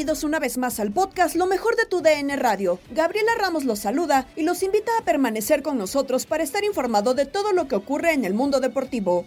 Bienvenidos una vez más al podcast Lo mejor de tu DN Radio. Gabriela Ramos los saluda y los invita a permanecer con nosotros para estar informado de todo lo que ocurre en el mundo deportivo.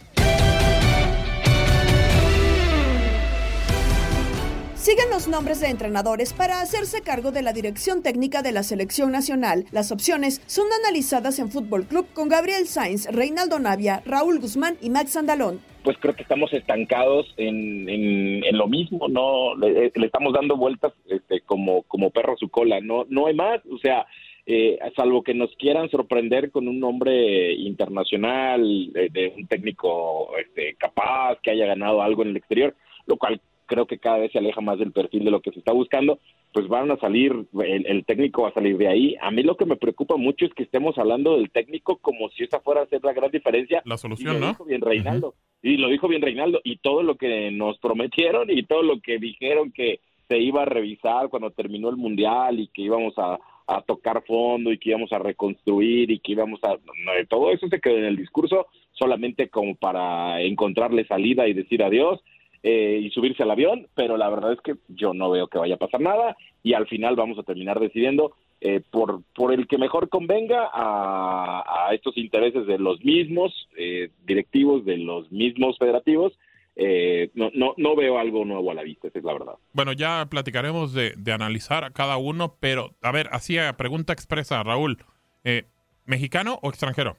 Siguen los nombres de entrenadores para hacerse cargo de la dirección técnica de la selección nacional. Las opciones son analizadas en Fútbol Club con Gabriel Sainz, Reinaldo Navia, Raúl Guzmán y Max Andalón pues creo que estamos estancados en, en, lo mismo, no le, le, estamos dando vueltas este, como, como perro a su cola, no, no hay más, o sea, eh, salvo que nos quieran sorprender con un nombre internacional, de un técnico este, capaz, que haya ganado algo en el exterior, lo cual creo que cada vez se aleja más del perfil de lo que se está buscando, pues van a salir, el, el, técnico va a salir de ahí. A mí lo que me preocupa mucho es que estemos hablando del técnico como si esa fuera a ser la gran diferencia. La solución, y lo ¿no? Dijo bien Reinaldo. Uh -huh. Y lo dijo bien Reinaldo. Y todo lo que nos prometieron y todo lo que dijeron que se iba a revisar cuando terminó el Mundial y que íbamos a, a tocar fondo y que íbamos a reconstruir y que íbamos a... No, todo eso se quedó en el discurso solamente como para encontrarle salida y decir adiós eh, y subirse al avión, pero la verdad es que yo no veo que vaya a pasar nada y al final vamos a terminar decidiendo eh, por, por el que mejor convenga a, a estos intereses de los mismos eh, directivos, de los mismos federativos. Eh, no, no, no veo algo nuevo a la vista, esa es la verdad. Bueno, ya platicaremos de, de analizar a cada uno, pero a ver, hacía pregunta expresa, Raúl, eh, ¿mexicano o extranjero?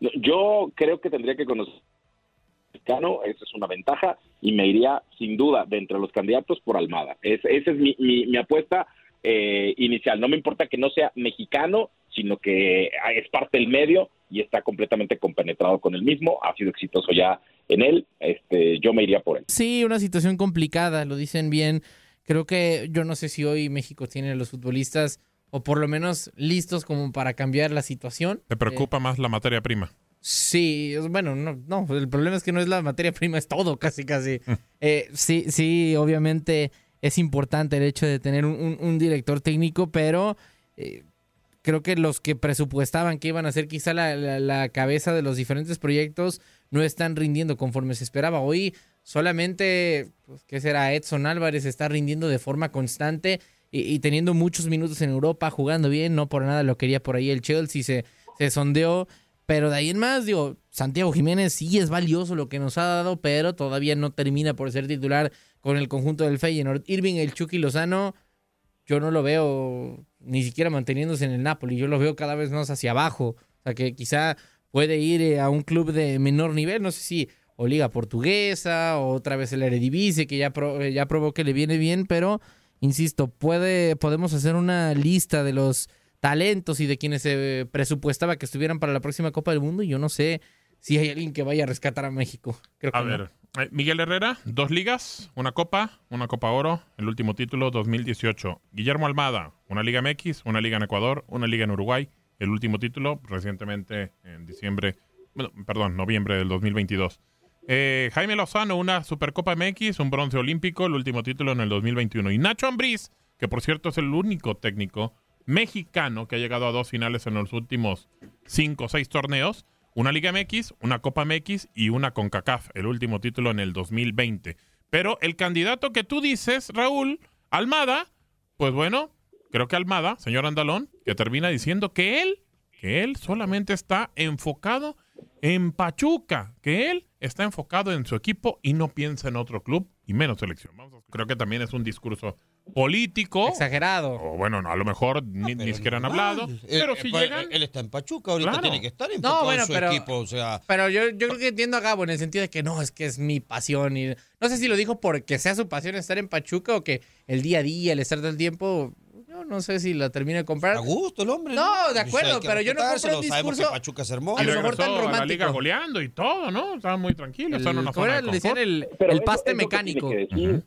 Yo creo que tendría que conocer mexicano, esa es una ventaja, y me iría sin duda de entre los candidatos por Almada. Es, esa es mi, mi, mi apuesta eh, inicial. No me importa que no sea mexicano, sino que es parte del medio y está completamente compenetrado con el mismo, ha sido exitoso ya en él, este, yo me iría por él. Sí, una situación complicada, lo dicen bien. Creo que yo no sé si hoy México tiene a los futbolistas o por lo menos listos como para cambiar la situación. ¿Te preocupa eh, más la materia prima? Sí, bueno, no, no, el problema es que no es la materia prima, es todo, casi, casi. eh, sí, sí, obviamente es importante el hecho de tener un, un, un director técnico, pero eh, creo que los que presupuestaban que iban a ser quizá la, la, la, cabeza de los diferentes proyectos no están rindiendo conforme se esperaba. Hoy solamente, pues, ¿qué será? Edson Álvarez está rindiendo de forma constante y, y, teniendo muchos minutos en Europa, jugando bien, no por nada lo quería por ahí el Chelsea, se, se sondeó. Pero de ahí en más, digo, Santiago Jiménez sí es valioso lo que nos ha dado, pero todavía no termina por ser titular con el conjunto del Feyenoord. Irving, el Chucky Lozano, yo no lo veo ni siquiera manteniéndose en el Napoli. Yo lo veo cada vez más hacia abajo. O sea, que quizá puede ir eh, a un club de menor nivel, no sé si o Liga Portuguesa o otra vez el Eredivisie, que ya, pro- ya probó que le viene bien, pero insisto, puede, podemos hacer una lista de los talentos y de quienes se presupuestaba que estuvieran para la próxima Copa del Mundo y yo no sé si hay alguien que vaya a rescatar a México. Creo que A no. ver, eh, Miguel Herrera, dos ligas, una copa, una copa oro, el último título 2018. Guillermo Almada, una liga MX, una liga en Ecuador, una liga en Uruguay, el último título recientemente en diciembre, bueno, perdón, noviembre del 2022. Eh, Jaime Lozano, una Supercopa MX, un bronce olímpico, el último título en el 2021. Y Nacho Ambriz, que por cierto es el único técnico mexicano que ha llegado a dos finales en los últimos cinco o seis torneos, una Liga MX, una Copa MX y una CONCACAF, el último título en el 2020. Pero el candidato que tú dices, Raúl, Almada, pues bueno, creo que Almada, señor Andalón, que termina diciendo que él, que él solamente está enfocado en Pachuca, que él está enfocado en su equipo y no piensa en otro club y menos selección. Creo que también es un discurso político. Exagerado. O bueno, no, a lo mejor ni, ni siquiera han hablado. Pero Eh, si pues, llegan... Él está en Pachuca, ahorita Claro. tiene que estar enfocado No, bueno, en su pero, equipo, o sea... pero yo, yo creo que entiendo a Gabo en el sentido de que no, es que es mi pasión. y No sé si lo dijo porque sea su pasión estar en Pachuca o que el día a día, el estar del tiempo, yo no sé si la termina de comprar. A gusto el hombre. No, de acuerdo, pero yo no compro un Sabemos discurso que Pachuca es hermoso. a Y lo mejor tan a la liga romántico. goleando y todo, ¿no? Estaban muy tranquilos, estaban en una ¿cómo zona de Le decían el, Pero el eso- paste es lo que tiene mecánico. decir.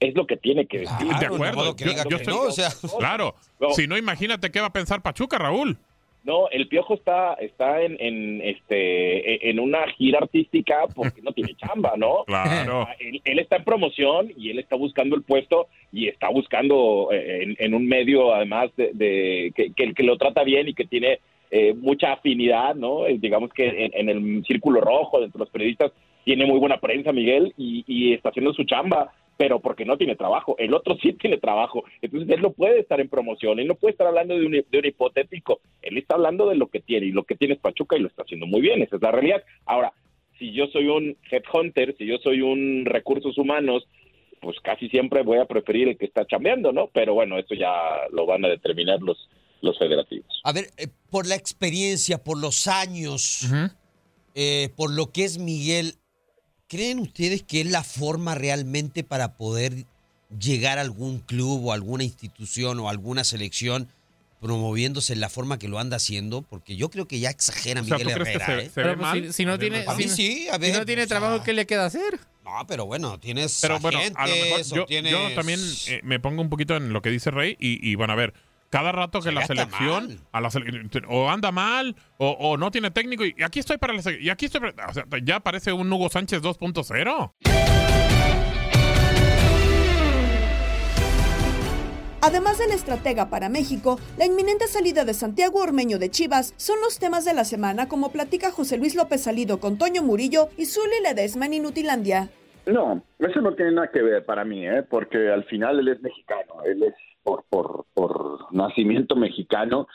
Es lo que tiene que decir. de acuerdo. que Yo- diga yo que estoy- no, o sea. Claro. No. Si no, imagínate qué va a pensar Pachuca, Raúl. No, el Piojo está está en, en este en una gira artística porque no tiene chamba, ¿no? Claro. Él, él está en promoción y él está buscando el puesto y está buscando eh, en, en un medio además de, de- que, que, que lo trata bien y que tiene eh, mucha afinidad, ¿no? Eh, digamos que en, en el círculo rojo, dentro de los periodistas, tiene muy buena prensa, Miguel, y, y está haciendo su chamba, pero porque no tiene trabajo. El otro sí tiene trabajo. Entonces él no puede estar en promoción, él no puede estar hablando de un, de un hipotético. Él está hablando de lo que tiene y lo que tiene es Pachuca y lo está haciendo muy bien. Esa es la realidad. Ahora, si yo soy un headhunter, si yo soy un recursos humanos, pues casi siempre voy a preferir el que está chambeando, ¿no? Pero bueno, eso ya lo van a determinar los, los federativos. A ver, eh, por la experiencia, por los años, eh, por lo que es Miguel, ¿creen ustedes que es la forma realmente para poder llegar a algún club o alguna institución o alguna selección promoviéndose en la forma que lo anda haciendo? Porque yo creo que ya exagera O sea, Miguel ¿tú crees que Herrera. se- ¿eh? se Pero ve pues, mal? si, si no A mí tiene, si. A si no o sea, trabajo, ¿qué le queda hacer? No, pero bueno, tienes Pero bueno, a lo mejor tienes... yo también eh, me pongo un poquito en lo que dice Rey y, y bueno, a ver, cada rato que Sí, la selección a la sele- o anda mal o, o no tiene técnico y aquí estoy para la y aquí estoy para- o sea, ya parece un Hugo Sánchez 2.0. Además del estratega para México, la inminente salida de Santiago Ormeño de Chivas son los temas de la semana, como platica José Luis López Salido con Toño Murillo y Zuli Ledesma en Inutilandia. No, eso no tiene nada que ver para mí, ¿eh? porque al final él es mexicano, él es por, por, por nacimiento mexicano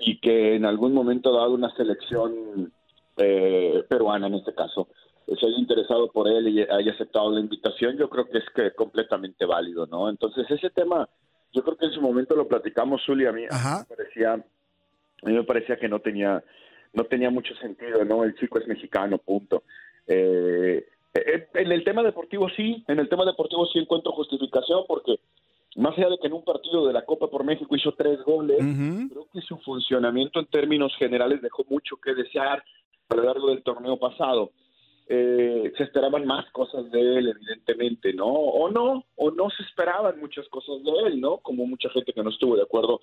y que en algún momento dado una selección eh, peruana en este caso se haya interesado por él y haya aceptado la invitación, yo creo que es que completamente válido, ¿no? Entonces ese tema, yo creo que en su momento lo platicamos, Zuli, a mí, a mí me parecía, a mí me parecía que no tenía, no tenía mucho sentido, ¿no? El chico es mexicano, punto. Eh, eh, en el tema deportivo sí, en el tema deportivo sí encuentro justificación porque más allá de que en un partido de la Copa por México hizo tres goles, creo que su funcionamiento en términos generales dejó mucho que desear a lo largo del torneo pasado. Eh, se esperaban más cosas de él, evidentemente, ¿no? O no, o no se esperaban muchas cosas de él, ¿no? Como mucha gente que no estuvo de acuerdo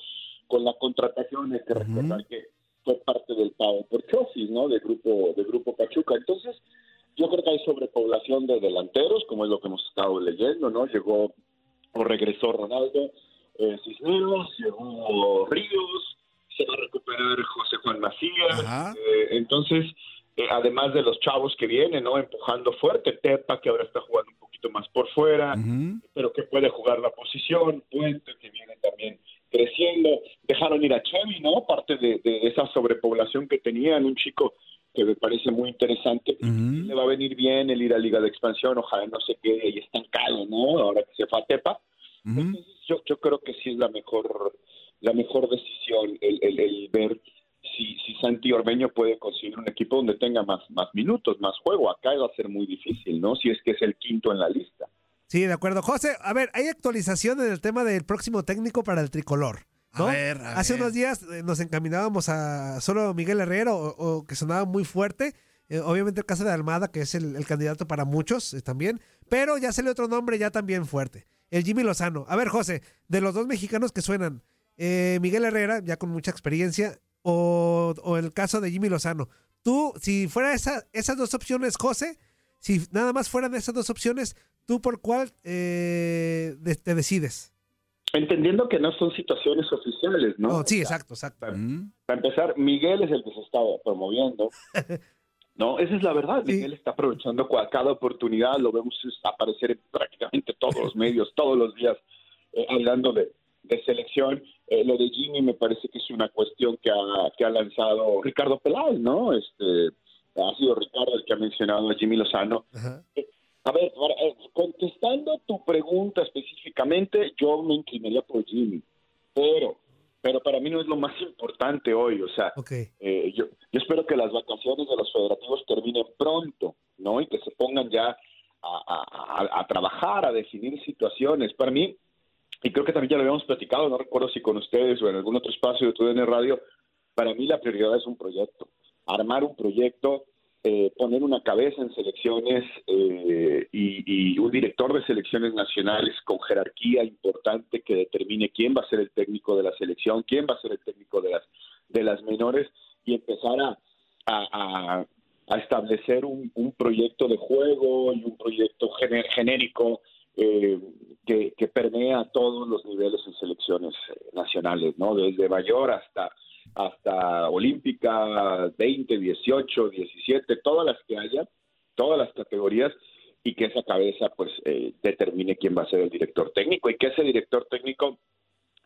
con la contratación, hay que recordar que fue parte del pago por Chofis, ¿no? Del grupo, del grupo Pachuca. Entonces, yo creo que hay sobrepoblación de delanteros, como es lo que hemos estado leyendo, ¿no? Llegó o regresó Ronaldo eh, Cisneros, llegó Ríos, se va a recuperar José Juan Macías. eh, entonces, eh, además de los chavos que vienen, ¿no? Empujando fuerte, Tepa, que ahora está jugando un poquito más por fuera, pero que puede jugar la posición, Puente, que viene también creciendo. Dejaron ir a Chevy, ¿no? Parte de, de esa sobrepoblación que tenían, un chico que me parece muy interesante. Le va a venir bien el ir a Liga de Expansión, ojalá no se quede ahí estancado, ¿no? Ahora que se fue a Tepa. Entonces, yo, yo creo que sí es la mejor la mejor decisión el, el- el ver si, si Santi Ormeño puede conseguir un equipo donde tenga más, más minutos, más juego. Acá va a ser muy difícil, ¿no? Si es que es el quinto en la lista. Sí, de acuerdo. José, a ver, hay actualización en el tema del próximo técnico para el tricolor. ¿No? A ver, a Hace ver. unos días eh, nos encaminábamos a solo Miguel Herrera o, o que sonaba muy fuerte. Eh, obviamente el caso de Almada, que es el, el candidato para muchos eh, también. Pero ya sale otro nombre ya también fuerte. El Jimmy Lozano. A ver, José, de los dos mexicanos que suenan, eh, Miguel Herrera, ya con mucha experiencia, o, o el caso de Jimmy Lozano. Tú, si fuera esa, esas dos opciones, José, si nada más fueran esas dos opciones, ¿tú por cuál te decides? Entendiendo que no son situaciones oficiales, ¿no? Oh, sí, exacto, exacto. Para empezar, Miguel es el que se está promoviendo. No, esa es la verdad. Miguel está aprovechando cada oportunidad. Lo vemos aparecer en prácticamente todos los medios, todos los días, eh, hablando de, de selección. Eh, lo de Jimmy me parece que es una cuestión que ha, que ha lanzado Ricardo Peláez, ¿no? Este, ha sido Ricardo el que ha mencionado a Jimmy Lozano. Eh, A ver, eh, contestando tu pregunta específicamente, yo me inclinaría por Jimmy, pero, pero para mí no es lo más importante hoy, o sea, eh, yo, yo espero que las vacaciones de los federativos terminen pronto, ¿no? Y que se pongan ya a, a- a- a trabajar, a definir situaciones. Para mí, y creo que también ya lo habíamos platicado, no recuerdo si con ustedes o en algún otro espacio de TUDN Radio, para mí la prioridad es un proyecto, armar un proyecto, eh, poner una cabeza en selecciones eh, y, un director de selecciones nacionales con jerarquía importante que determine quién va a ser el técnico de la selección, quién va a ser el técnico de las de las menores y empezar a, a- establecer un, proyecto de juego y un proyecto gené- genérico eh, que, que permea todos los niveles en selecciones eh, nacionales, ¿no? Desde mayor hasta hasta olímpica 20, 18, 17, todas las que haya, todas las categorías y que esa cabeza pues eh, determine quién va a ser el director técnico y que ese director técnico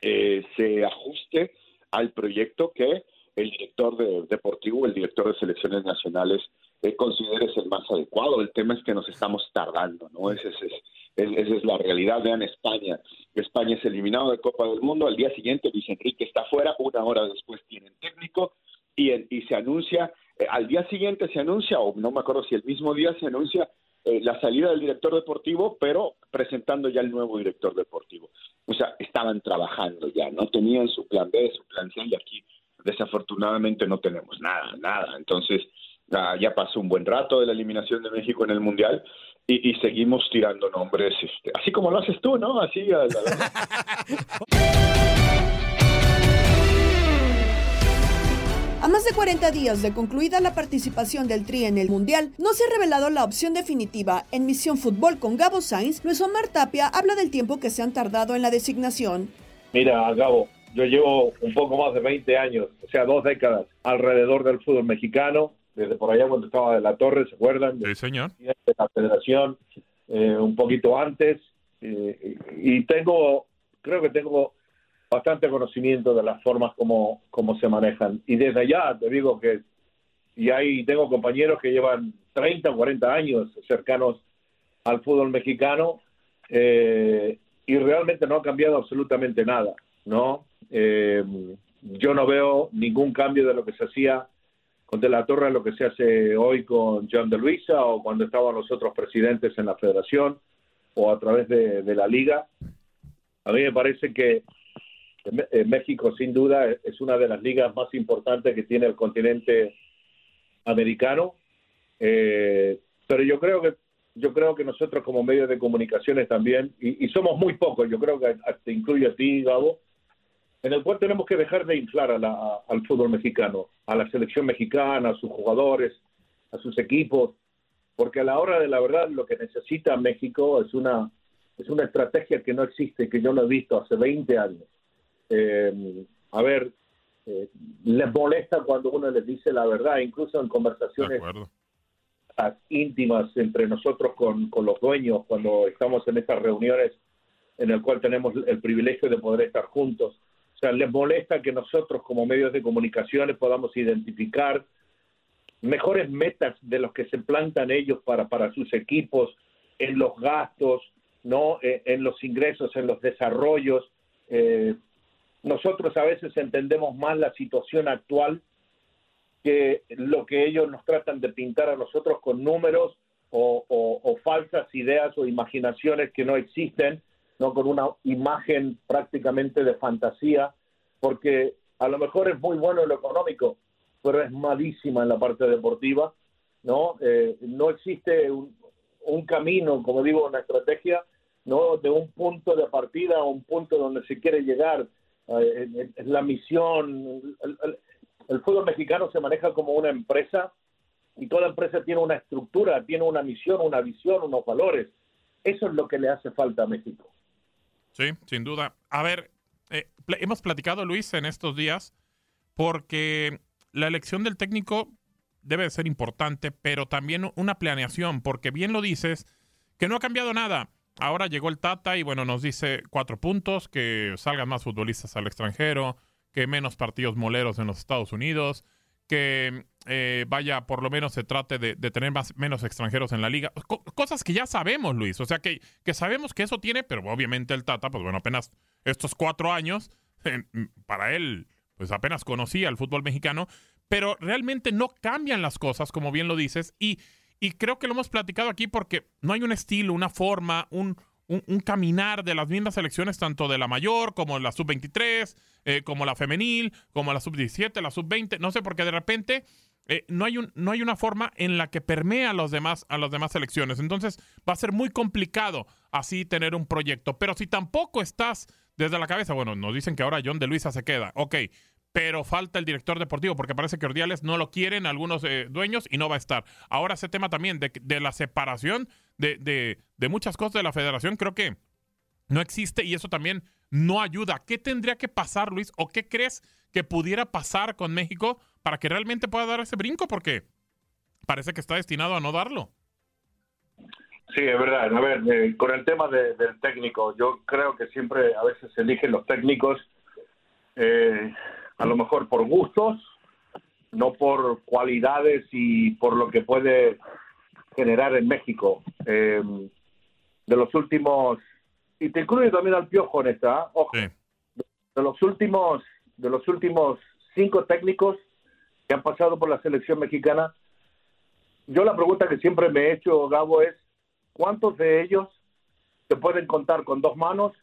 eh, se ajuste al proyecto que el director de, deportivo, el director de selecciones nacionales eh, considere es el más adecuado. El tema es que nos estamos tardando, ¿no? Ese es, es- es- esa es la realidad. Vean España. España es eliminado de Copa del Mundo. Al día siguiente Luis Enrique está fuera. Una hora después tienen técnico y se anuncia, eh, al día siguiente se anuncia, o no me acuerdo si el mismo día se anuncia eh, la salida del director deportivo, pero presentando ya el nuevo director deportivo. O sea, estaban trabajando ya, no tenían su plan B, su plan C, y aquí desafortunadamente no tenemos nada, nada. Entonces, ah, ya pasó un buen rato de la eliminación de México en el Mundial y, y seguimos tirando nombres, este, así como lo haces tú, ¿no? Así, a A más de 40 días de concluida la participación del Tri en el Mundial, no se ha revelado la opción definitiva. En Misión Fútbol con Gabo Sainz, Luis Omar Tapia habla del tiempo que se han tardado en la designación. Mira, Gabo, yo llevo un poco más de 20 años, o sea, dos décadas alrededor del fútbol mexicano, desde por allá cuando estaba de la Torre, ¿se acuerdan? Sí, señor. De la federación, eh, un poquito antes, eh, y tengo, creo que tengo bastante conocimiento de las formas como, como se manejan. Y desde allá te digo que, y ahí tengo compañeros que llevan 30 o 40 años cercanos al fútbol mexicano, eh, y realmente no ha cambiado absolutamente nada, ¿no? Eh, yo no veo ningún cambio de lo que se hacía con De la Torre lo que se hace hoy con John de Luisa o cuando estaban los otros presidentes en la federación o a través de, la liga. A mí me parece que eh, México sin duda es una de las ligas más importantes que tiene el continente americano, Eh, pero yo creo que yo creo que nosotros como medios de comunicaciones también, y, y somos muy pocos, yo creo que te incluye a ti, Gabo, en el cual tenemos que dejar de inflar a la- a- al fútbol mexicano, a la selección mexicana, a sus jugadores, a sus equipos, porque a la hora de la verdad lo que necesita México es una, es una estrategia que no existe, que yo no he visto hace 20 años. Eh, a ver, eh, les molesta cuando uno les dice la verdad, incluso en conversaciones íntimas entre nosotros con, con los dueños, cuando estamos en estas reuniones en el cual tenemos el privilegio de poder estar juntos. Les molesta que nosotros como medios de comunicaciones podamos identificar mejores metas de los que se plantan ellos para, para sus equipos en los gastos, no Eh, en los ingresos, en los desarrollos. Eh, nosotros a veces entendemos más la situación actual que lo que ellos nos tratan de pintar a nosotros con números o falsas ideas o imaginaciones que no existen, no con una imagen prácticamente de fantasía, porque a lo mejor es muy bueno en lo económico, pero es malísima en la parte deportiva, ¿no? Eh, no existe un, camino, como digo, una estrategia, ¿no? De un punto de partida a un punto donde se quiere llegar. Eh, en- en la misión, el, el- el fútbol mexicano se maneja como una empresa y toda empresa tiene una estructura, tiene una misión, una visión, unos valores. Eso es lo que le hace falta a México. Sí, sin duda. A ver, eh, hemos platicado, Luis, en estos días, porque la elección del técnico debe de ser importante, pero también una planeación, porque bien lo dices, que no ha cambiado nada. Ahora llegó el Tata y bueno, nos dice cuatro puntos, que salgan más futbolistas al extranjero, que menos partidos moleros en los Estados Unidos, que eh, vaya, por lo menos se trate de, tener más, menos extranjeros en la liga. Co- cosas que ya sabemos, Luis. O sea, que, que sabemos que eso tiene, pero obviamente el Tata, pues bueno, apenas estos cuatro años, para él, pues apenas conocía el fútbol mexicano, pero realmente no cambian las cosas, como bien lo dices, y, y creo que lo hemos platicado aquí porque no hay un estilo, una forma, un, un, caminar de las mismas selecciones, tanto de la mayor como la sub-23, eh, como la femenil, como la sub-17, la sub-20, no sé, porque de repente eh, no, hay un, no hay una forma en la que permea a, los demás, a las demás selecciones. Entonces va a ser muy complicado así tener un proyecto. Pero si tampoco estás desde la cabeza, bueno, nos dicen que ahora John de Luisa se queda, ok, pero falta el director deportivo porque parece que Ordiales no lo quieren algunos eh, dueños y no va a estar. Ahora ese tema también de, de la separación de, de, de muchas cosas de la federación creo que no existe y eso también no ayuda. ¿Qué tendría que pasar, Luis? ¿O qué crees que pudiera pasar con México para que realmente pueda dar ese brinco? Porque parece que está destinado a no darlo. Sí, es verdad. A ver, eh, con el tema de- del técnico, yo creo que siempre a veces eligen los técnicos eh, a lo mejor por gustos, no por cualidades y por lo que puede generar en México. Eh, de los últimos, y te incluye también al Piojo en esta, ojo, de los últimos, de los últimos cinco técnicos que han pasado por la selección mexicana, yo la pregunta que siempre me he hecho, Gabo, es ¿cuántos de ellos se pueden contar con dos manos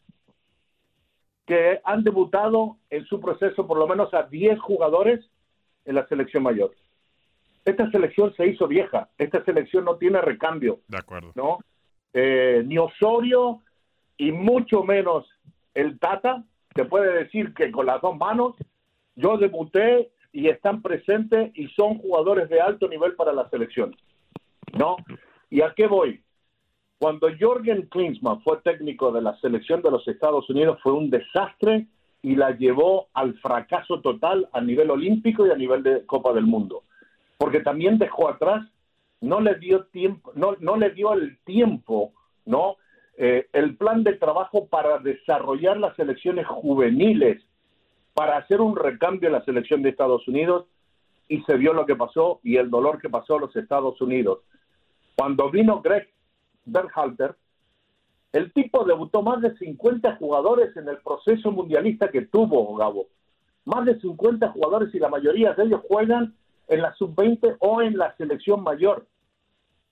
que han debutado en su proceso por lo menos a 10 jugadores en la selección mayor? Esta selección se hizo vieja, esta selección no tiene recambio, De acuerdo. ¿no? Eh, ni Osorio y mucho menos el Tata te puede decir que con las dos manos yo debuté y están presentes y son jugadores de alto nivel para la selección. ¿No? ¿Y a qué voy? Cuando Jorgen Klinsmann fue técnico de la selección de los Estados Unidos fue un desastre y la llevó al fracaso total a nivel olímpico y a nivel de Copa del Mundo. Porque también dejó atrás, no le dio tiempo, no, no le dio el tiempo, ¿no? Eh, el plan de trabajo para desarrollar las selecciones juveniles, para hacer un recambio en la selección de Estados Unidos y se vio lo que pasó y el dolor que pasó a los Estados Unidos. Cuando vino Greg Berhalter, el tipo debutó más de 50 jugadores en el proceso mundialista que tuvo Gabo. Más de 50 jugadores y la mayoría de ellos juegan en la sub-20 o en la selección mayor.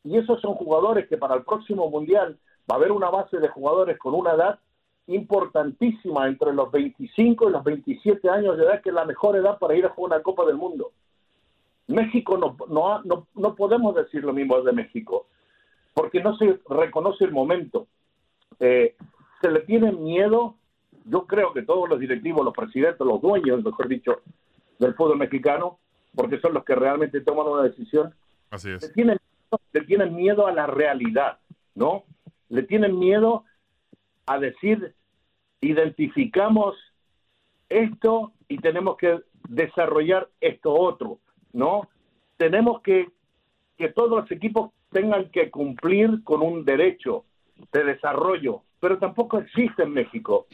Y esos son jugadores que para el próximo mundial va a haber una base de jugadores con una edad importantísima entre los 25 y los 27 años de edad, que es la mejor edad para ir a jugar una Copa del Mundo. México no, no, no, no podemos decir lo mismo de México, porque no se reconoce el momento. Eh, se le tiene miedo, yo creo que todos los directivos, los presidentes, los dueños, mejor dicho, del fútbol mexicano, porque son los que realmente toman una decisión, Así le tienen, le tienen miedo a la realidad, ¿no? Le tienen miedo a decir, identificamos esto y tenemos que desarrollar esto otro, ¿no? Tenemos que que todos los equipos tengan que cumplir con un derecho de desarrollo, pero tampoco existe en México.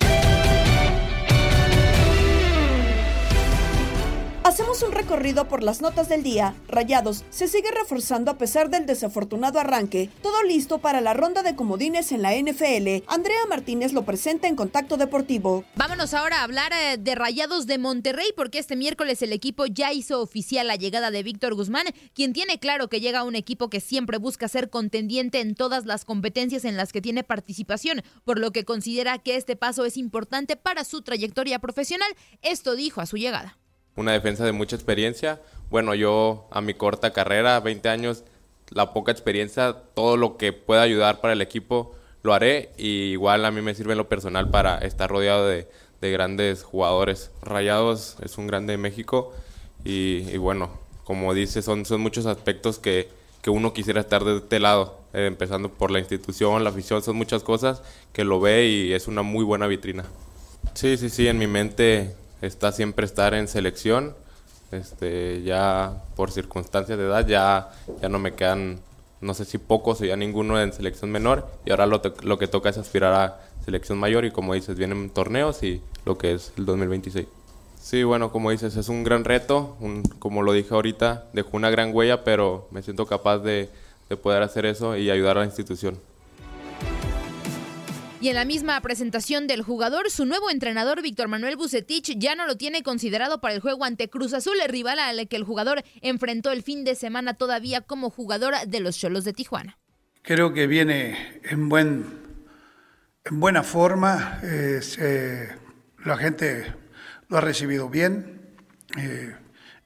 Hacemos un recorrido por las notas del día. Rayados se sigue reforzando a pesar del desafortunado arranque. Todo listo para la ronda de comodines en la NFL. Andrea Martínez lo presenta en Contacto Deportivo. Vámonos ahora a hablar eh, de Rayados de Monterrey porque este miércoles el equipo ya hizo oficial la llegada de Víctor Guzmán, quien tiene claro que llega a un equipo que siempre busca ser contendiente en todas las competencias en las que tiene participación, por lo que considera que este paso es importante para su trayectoria profesional. Esto dijo a su llegada una defensa de mucha experiencia. Bueno, yo a mi corta carrera, 20 años, la poca experiencia, todo lo que pueda ayudar para el equipo lo haré y igual a mí me sirve en lo personal para estar rodeado de, grandes jugadores. Rayados es un grande de México y, bueno, como dice, son, son muchos aspectos que, que uno quisiera estar de este lado, eh, empezando por la institución, la afición, son muchas cosas que lo ve y es una muy buena vitrina. Sí, sí, sí, en mi mente está siempre estar en selección. Este, ya por circunstancias de edad ya, ya no me quedan, no sé si pocos o ya ninguno en selección menor. Y ahora lo, lo que toca es aspirar a selección mayor y como dices, vienen torneos y lo que es el 2026. Sí, bueno, como dices, es un gran reto, un, como lo dije ahorita, dejó una gran huella, pero me siento capaz de, de poder hacer eso y ayudar a la institución. Y en la misma presentación del jugador, su nuevo entrenador Víctor Manuel Bucetich ya no lo tiene considerado para el juego ante Cruz Azul, el rival al que el jugador enfrentó el fin de semana todavía como jugador de los Cholos de Tijuana. Creo que viene en buen en buena forma, eh, la gente lo ha recibido bien. Eh,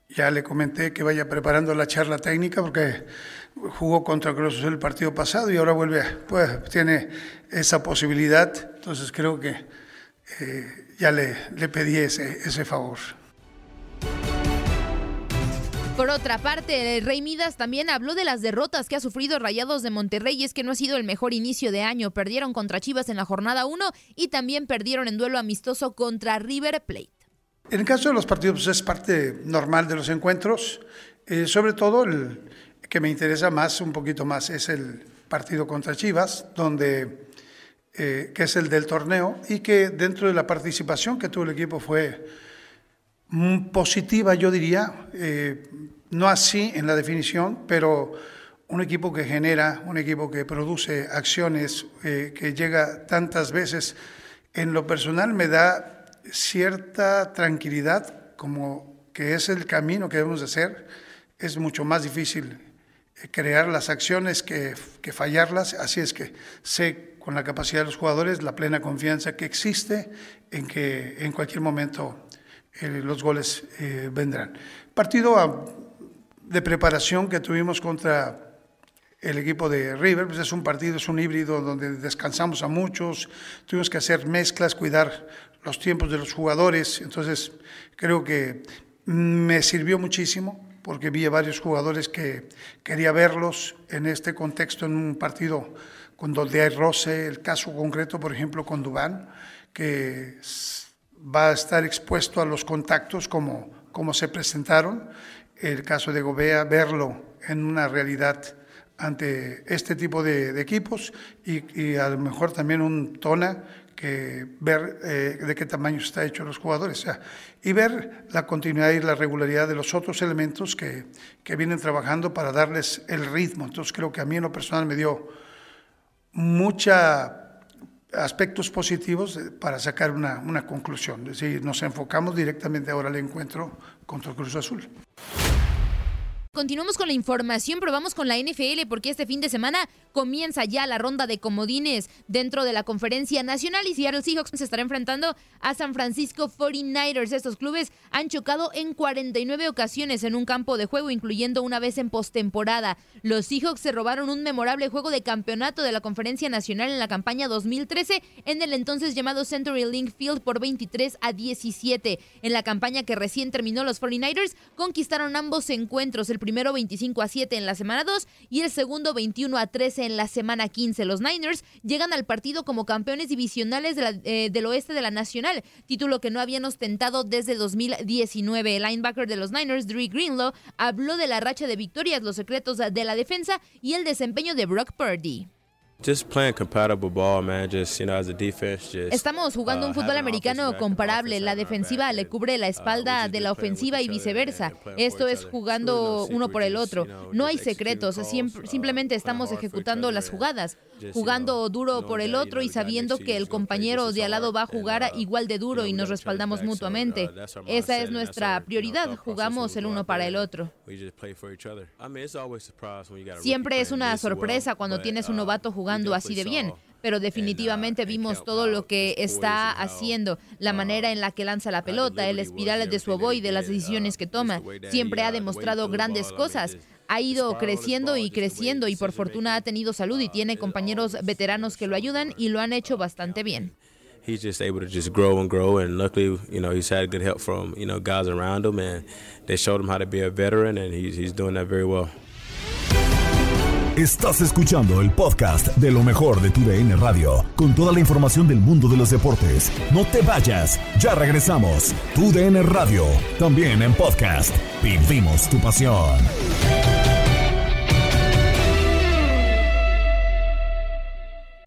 ya le comenté que vaya preparando la charla técnica porque jugó contra Cruz Azul el partido pasado y ahora vuelve, pues tiene esa posibilidad. Entonces creo que eh, ya le, le pedí ese, ese favor. Por otra parte, el Rey Midas también habló de las derrotas que ha sufrido Rayados de Monterrey y es que no ha sido el mejor inicio de año. Perdieron contra Chivas en la jornada 1 y también perdieron en duelo amistoso contra River Plate. En el caso de los partidos pues, es parte normal de los encuentros, eh, sobre todo el, que me interesa más, un poquito más, es el partido contra Chivas, donde, eh, que es el del torneo, y que dentro de la participación que tuvo el equipo fue positiva, yo diría, eh, no así en la definición, pero un equipo que genera, un equipo que produce acciones, eh, que llega tantas veces, en lo personal me da cierta tranquilidad, como que es el camino que debemos hacer, es mucho más difícil crear las acciones que, fallarlas, así es que sé con la capacidad de los jugadores la plena confianza que existe en que en cualquier momento eh, los goles eh, vendrán. Partido ah, de preparación que tuvimos contra el equipo de River, pues es un partido, es un híbrido donde descansamos a muchos, tuvimos que hacer mezclas, cuidar los tiempos de los jugadores, entonces creo que me sirvió muchísimo porque vi a varios jugadores que quería verlos en este contexto, en un partido con donde hay roce, el caso concreto, por ejemplo, con Dubán, que va a estar expuesto a los contactos como, como se presentaron, el caso de Gobea, verlo en una realidad ante este tipo de, equipos y, y, a lo mejor también un Tona que ver eh, de qué tamaño está hecho los jugadores y ver la continuidad y la regularidad de los otros elementos que, que, vienen trabajando para darles el ritmo. Entonces creo que a mí en lo personal me dio muchos aspectos positivos para sacar una, una conclusión. Es decir, nos enfocamos directamente ahora al encuentro contra el Cruz Azul. Continuamos con la información, pero vamos con la NFL porque este fin de semana comienza ya la ronda de comodines dentro de la conferencia nacional y Seattle Seahawks se estará enfrentando a San Francisco 49ers. Estos clubes han chocado en 49 ocasiones en un campo de juego, incluyendo una vez en postemporada. Los Seahawks se robaron un memorable juego de campeonato de la conferencia nacional en la campaña 2013 en el entonces llamado Century Link Field por 23 a 17. En la campaña que recién terminó, los 49ers conquistaron ambos encuentros. Primero 25 a 7 en la semana 2 y el segundo 21 a 13 en la semana 15. Los Niners llegan al partido como campeones divisionales eh, del oeste de la Nacional, título que no habían ostentado desde 2019. El linebacker de los Niners, Drew Greenlaw, habló de la racha de victorias, los secretos de la defensa y el desempeño de Brock Purdy. Estamos jugando un uh, fútbol americano comparable. La defensiva le cubre la espalda de la ofensiva y viceversa. Esto es jugando uno por el otro. No hay secretos, simplemente estamos ejecutando las jugadas, jugando duro por el otro y sabiendo que el compañero de al lado va a jugar igual de duro y nos respaldamos mutuamente. Esa es nuestra prioridad, jugamos el uno para el otro. Siempre es una sorpresa cuando tienes un novato jugando así de bien, pero definitivamente vimos todo lo que está haciendo, la manera en la que lanza la pelota, el espiral de su ovoide, las decisiones que toma. Siempre ha demostrado grandes cosas. Ha ido creciendo y creciendo y por fortuna ha tenido salud y tiene compañeros veteranos que lo ayudan y lo han hecho bastante bien. he's just able to just grow and grow. And luckily, you know, he's had good help from you know guys around him, and they showed him how to be a veteran, and he's he's doing that very well. Estás escuchando el podcast de lo mejor de tu DN Radio, con toda la información del mundo de los deportes. No te vayas, ya regresamos. Tu DN Radio, también en podcast. Vivimos tu pasión.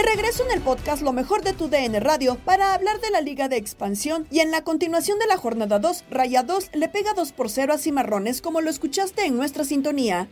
De regreso en el podcast Lo mejor de tu DN Radio para hablar de la Liga de Expansión y en la continuación de la jornada 2, Raya 2 le pega 2 por 0 a Cimarrones como lo escuchaste en nuestra sintonía.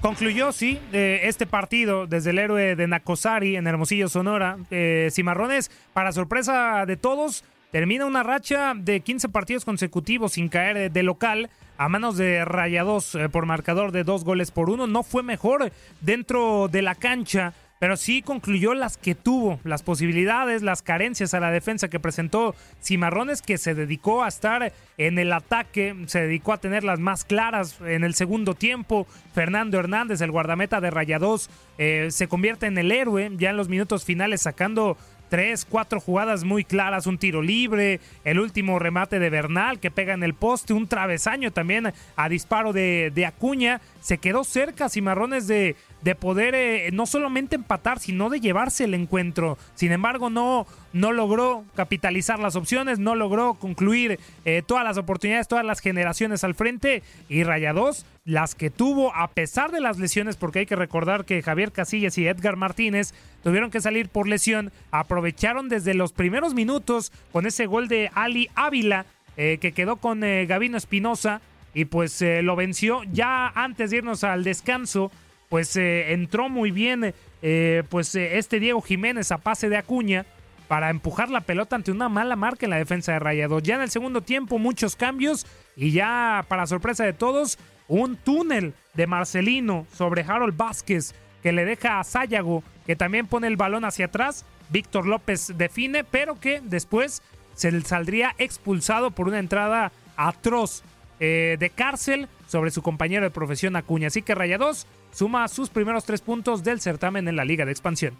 Concluyó, sí, eh, este partido desde el héroe de Nacosari en Hermosillo, Sonora. Eh, Cimarrones, para sorpresa de todos, termina una racha de 15 partidos consecutivos sin caer de local a manos de Rayados eh, por marcador de dos goles por uno. No fue mejor dentro de la cancha pero sí concluyó las que tuvo, las posibilidades, las carencias a la defensa que presentó Cimarrones, que se dedicó a estar en el ataque, se dedicó a tener las más claras en el segundo tiempo. Fernando Hernández, el guardameta de Rayados, eh, se convierte en el héroe ya en los minutos finales, sacando tres, cuatro jugadas muy claras, un tiro libre, el último remate de Bernal que pega en el poste, un travesaño también a disparo de, de Acuña. Se quedó cerca Cimarrones de, de poder eh, no solamente empatar, sino de llevarse el encuentro. Sin embargo, no, no logró capitalizar las opciones, no logró concluir eh, todas las oportunidades, todas las generaciones al frente. Y Rayados, las que tuvo a pesar de las lesiones, porque hay que recordar que Javier Casillas y Edgar Martínez tuvieron que salir por lesión, aprovecharon desde los primeros minutos con ese gol de Ali Ávila, eh, que quedó con Gavino Espinosa. Y pues lo venció ya antes de irnos al descanso pues eh, entró muy bien eh, pues eh, este Diego Jiménez a pase de Acuña para empujar la pelota ante una mala marca en la defensa de Rayados. Ya en el segundo tiempo muchos cambios y ya para sorpresa de todos un túnel de Marcelino sobre Harold Vázquez que le deja a Sayago que también pone el balón hacia atrás. Víctor López define, pero que después se saldría expulsado por una entrada atroz de cárcel sobre su compañero de profesión Acuña. Así que Rayados suma sus primeros tres puntos del certamen en la Liga de Expansión.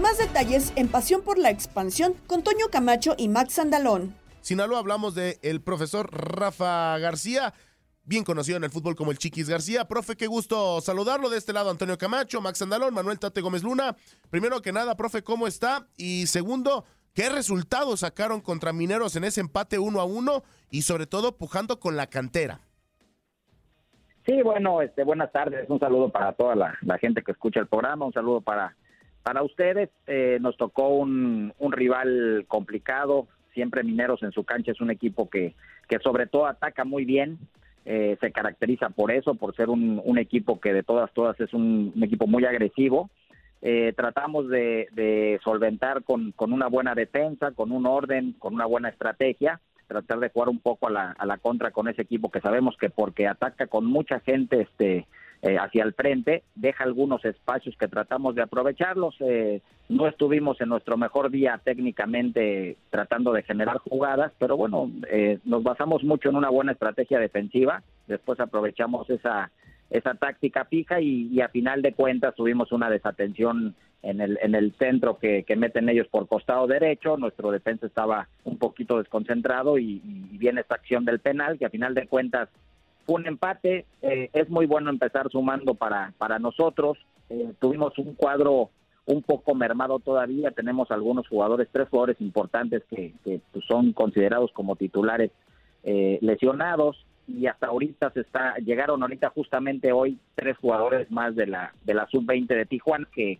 Más detalles en Pasión por la Expansión con Toño Camacho y Max Andalón. Sinaloa hablamos del el profesor Rafa García, bien conocido en el fútbol como el Chiquis García. Profe, qué gusto saludarlo. De este lado, Antonio Camacho, Max Andalón, Manuel Tate Gómez Luna. Primero que nada, profe, ¿cómo está? Y segundo, ¿Qué resultados sacaron contra Mineros en ese empate uno a uno y sobre todo pujando con la cantera? Sí, bueno, este, buenas tardes, un saludo para toda la, gente que escucha el programa, un saludo para, para ustedes. Eh, nos tocó un, rival complicado, siempre Mineros en su cancha es un equipo que, que sobre todo ataca muy bien, eh, se caracteriza por eso, por ser un, equipo que de todas, todas es un equipo muy agresivo eh, tratamos de, solventar con, una buena defensa, con un orden, con una buena estrategia, tratar de jugar un poco a la, a la contra con ese equipo que sabemos que porque ataca con mucha gente, este, eh, hacia el frente, deja algunos espacios que tratamos de aprovecharlos. Eh, no estuvimos en nuestro mejor día técnicamente tratando de generar jugadas, pero bueno, eh, nos basamos mucho en una buena estrategia defensiva. Después aprovechamos esa esa táctica fija y, y a final de cuentas tuvimos una desatención en el, en el centro que, que meten ellos por costado derecho, nuestro defensa estaba un poquito desconcentrado y, viene esta acción del penal que a final de cuentas fue un empate, eh, es muy bueno empezar sumando para, para nosotros, Eh, tuvimos un cuadro un poco mermado todavía, tenemos algunos jugadores, tres jugadores importantes que, que pues, son considerados como titulares eh, lesionados y hasta ahorita se está llegaron ahorita justamente hoy tres jugadores más de la de la sub 20 de Tijuana que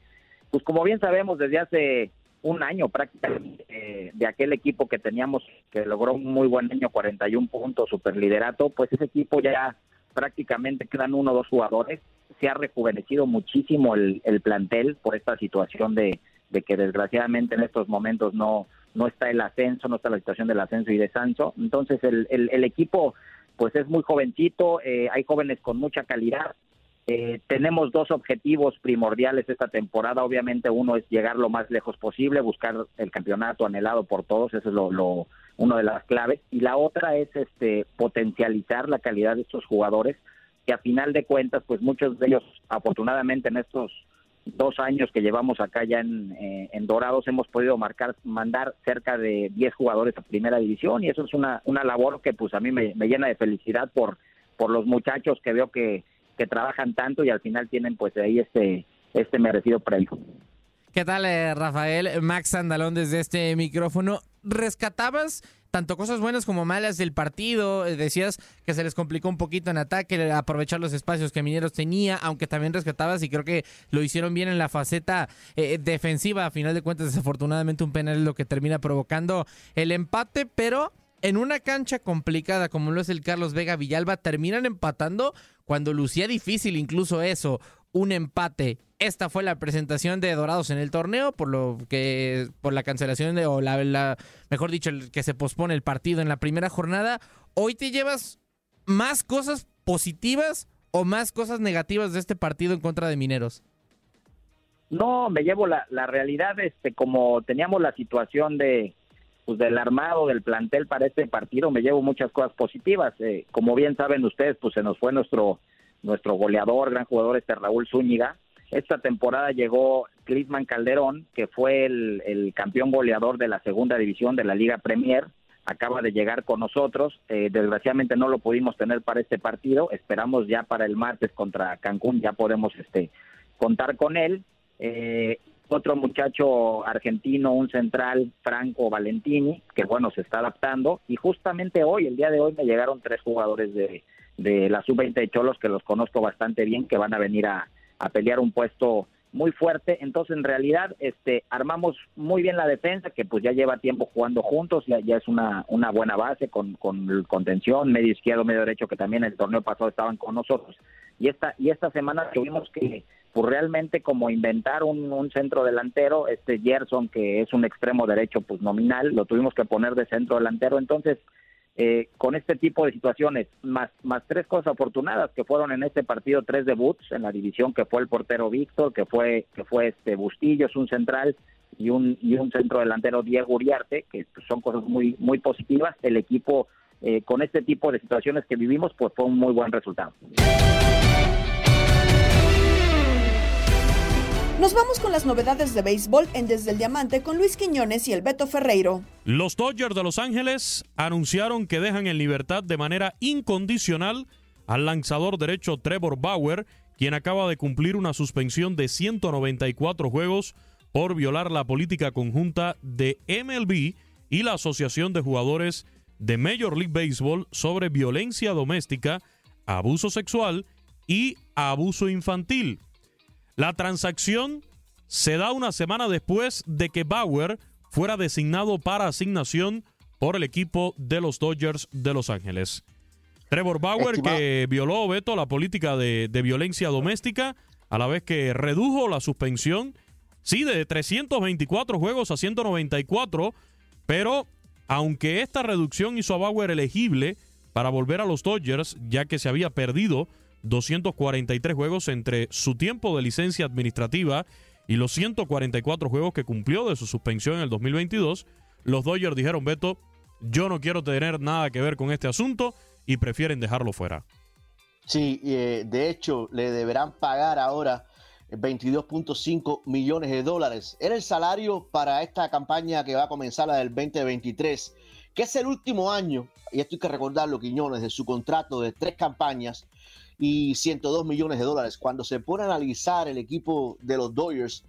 pues como bien sabemos desde hace un año prácticamente eh, de aquel equipo que teníamos que logró un muy buen año 41 puntos super liderato pues ese equipo ya prácticamente quedan uno o dos jugadores se ha rejuvenecido muchísimo el, el plantel por esta situación de, de que desgraciadamente en estos momentos no no está el ascenso, no está la situación del ascenso y descenso. Entonces el, el, el equipo pues es muy jovencito, eh, hay jóvenes con mucha calidad. Eh, tenemos dos objetivos primordiales esta temporada. Obviamente uno es llegar lo más lejos posible, buscar el campeonato anhelado por todos, eso es lo, lo uno de las claves. Y la otra es este potencializar la calidad de estos jugadores que a final de cuentas, pues muchos de ellos, afortunadamente en estos dos años que llevamos acá ya en, eh, en Dorados hemos podido marcar, mandar cerca de 10 jugadores a primera división y eso es una, una labor que pues a mí me, me llena de felicidad por, por los muchachos que veo que, que trabajan tanto y al final tienen pues ahí este, este merecido premio. ¿Qué tal, eh, Rafael? Max Andalón desde este micrófono. ¿Rescatabas tanto cosas buenas como malas del partido? Eh, Decías que se les complicó un poquito en ataque, aprovechar los espacios que Mineros tenía, aunque también rescatabas y creo que lo hicieron bien en la faceta eh, defensiva. A final de cuentas, desafortunadamente, un penal es lo que termina provocando el empate, pero en una cancha complicada como lo es el Carlos Vega Villalba, terminan empatando cuando lucía difícil incluso eso, un empate. Esta fue la presentación de Dorados en el torneo, por lo que por la cancelación de, o la, mejor dicho, el que se pospone el partido en la primera jornada. Hoy te llevas más cosas positivas o más cosas negativas de este partido en contra de Mineros. No, me llevo la, la realidad, este, como teníamos la situación de pues del armado del plantel para este partido, me llevo muchas cosas positivas. Eh, como bien saben ustedes, pues se nos fue nuestro nuestro goleador, gran jugador este Raúl Zúñiga. Esta temporada llegó Clisman Calderón, que fue el, campeón goleador de la segunda división de la Liga Premier. Acaba de llegar con nosotros. Eh, desgraciadamente no lo pudimos tener para este partido. Esperamos ya para el martes contra Cancún, ya podemos este contar con él. Eh, otro muchacho argentino, un central, Franco Valentini, que bueno, se está adaptando. Y justamente hoy, el día de hoy, me llegaron tres jugadores de, de la sub-20 de Cholos que los conozco bastante bien, que van a venir a, a pelear un puesto muy fuerte. Entonces, en realidad, este, armamos muy bien la defensa, que pues ya lleva tiempo jugando juntos, ya, es una, una buena base con, con contención, medio izquierdo, medio derecho, que también el torneo pasado estaban con nosotros. Y esta, y esta semana tuvimos que pues realmente como inventar un, un centro delantero, este Gerson que es un extremo derecho pues nominal, lo tuvimos que poner de centro delantero, entonces eh, con este tipo de situaciones, más, más tres cosas afortunadas que fueron en este partido tres debuts en la división, que fue el portero Víctor, que fue, que fue este Bustillos, un central, y un, y un centro delantero Diego Uriarte, que son cosas muy, muy positivas. El equipo eh, con este tipo de situaciones que vivimos, pues fue un muy buen resultado. Nos vamos con las novedades de béisbol en Desde el Diamante con Luis Quiñones y el Beto Ferreiro. Los Dodgers de Los Ángeles anunciaron que dejan en libertad de manera incondicional al lanzador derecho Trevor Bauer, quien acaba de cumplir una suspensión de 194 juegos por violar la política conjunta de MLB y la Asociación de Jugadores de Major League Baseball sobre violencia doméstica, abuso sexual y abuso infantil. La transacción se da una semana después de que Bauer fuera designado para asignación por el equipo de los Dodgers de Los Ángeles. Trevor Bauer, Estimado. que violó, Beto, la política de, de violencia doméstica, a la vez que redujo la suspensión, sí, de 324 juegos a 194, pero aunque esta reducción hizo a Bauer elegible para volver a los Dodgers, ya que se había perdido 243 juegos entre su tiempo de licencia administrativa y los 144 juegos que cumplió de su suspensión en el 2022, los Dodgers dijeron, Beto, yo no quiero tener nada que ver con este asunto y prefieren dejarlo fuera. Sí, eh, de hecho, le deberán pagar ahora 22.5 millones de dólares. Era el salario para esta campaña que va a comenzar la del 2023, que es el último año, y esto hay que recordarlo, Quiñones, de su contrato de tres campañas y 102 millones de dólares. Cuando se pone a analizar el equipo de los Dodgers,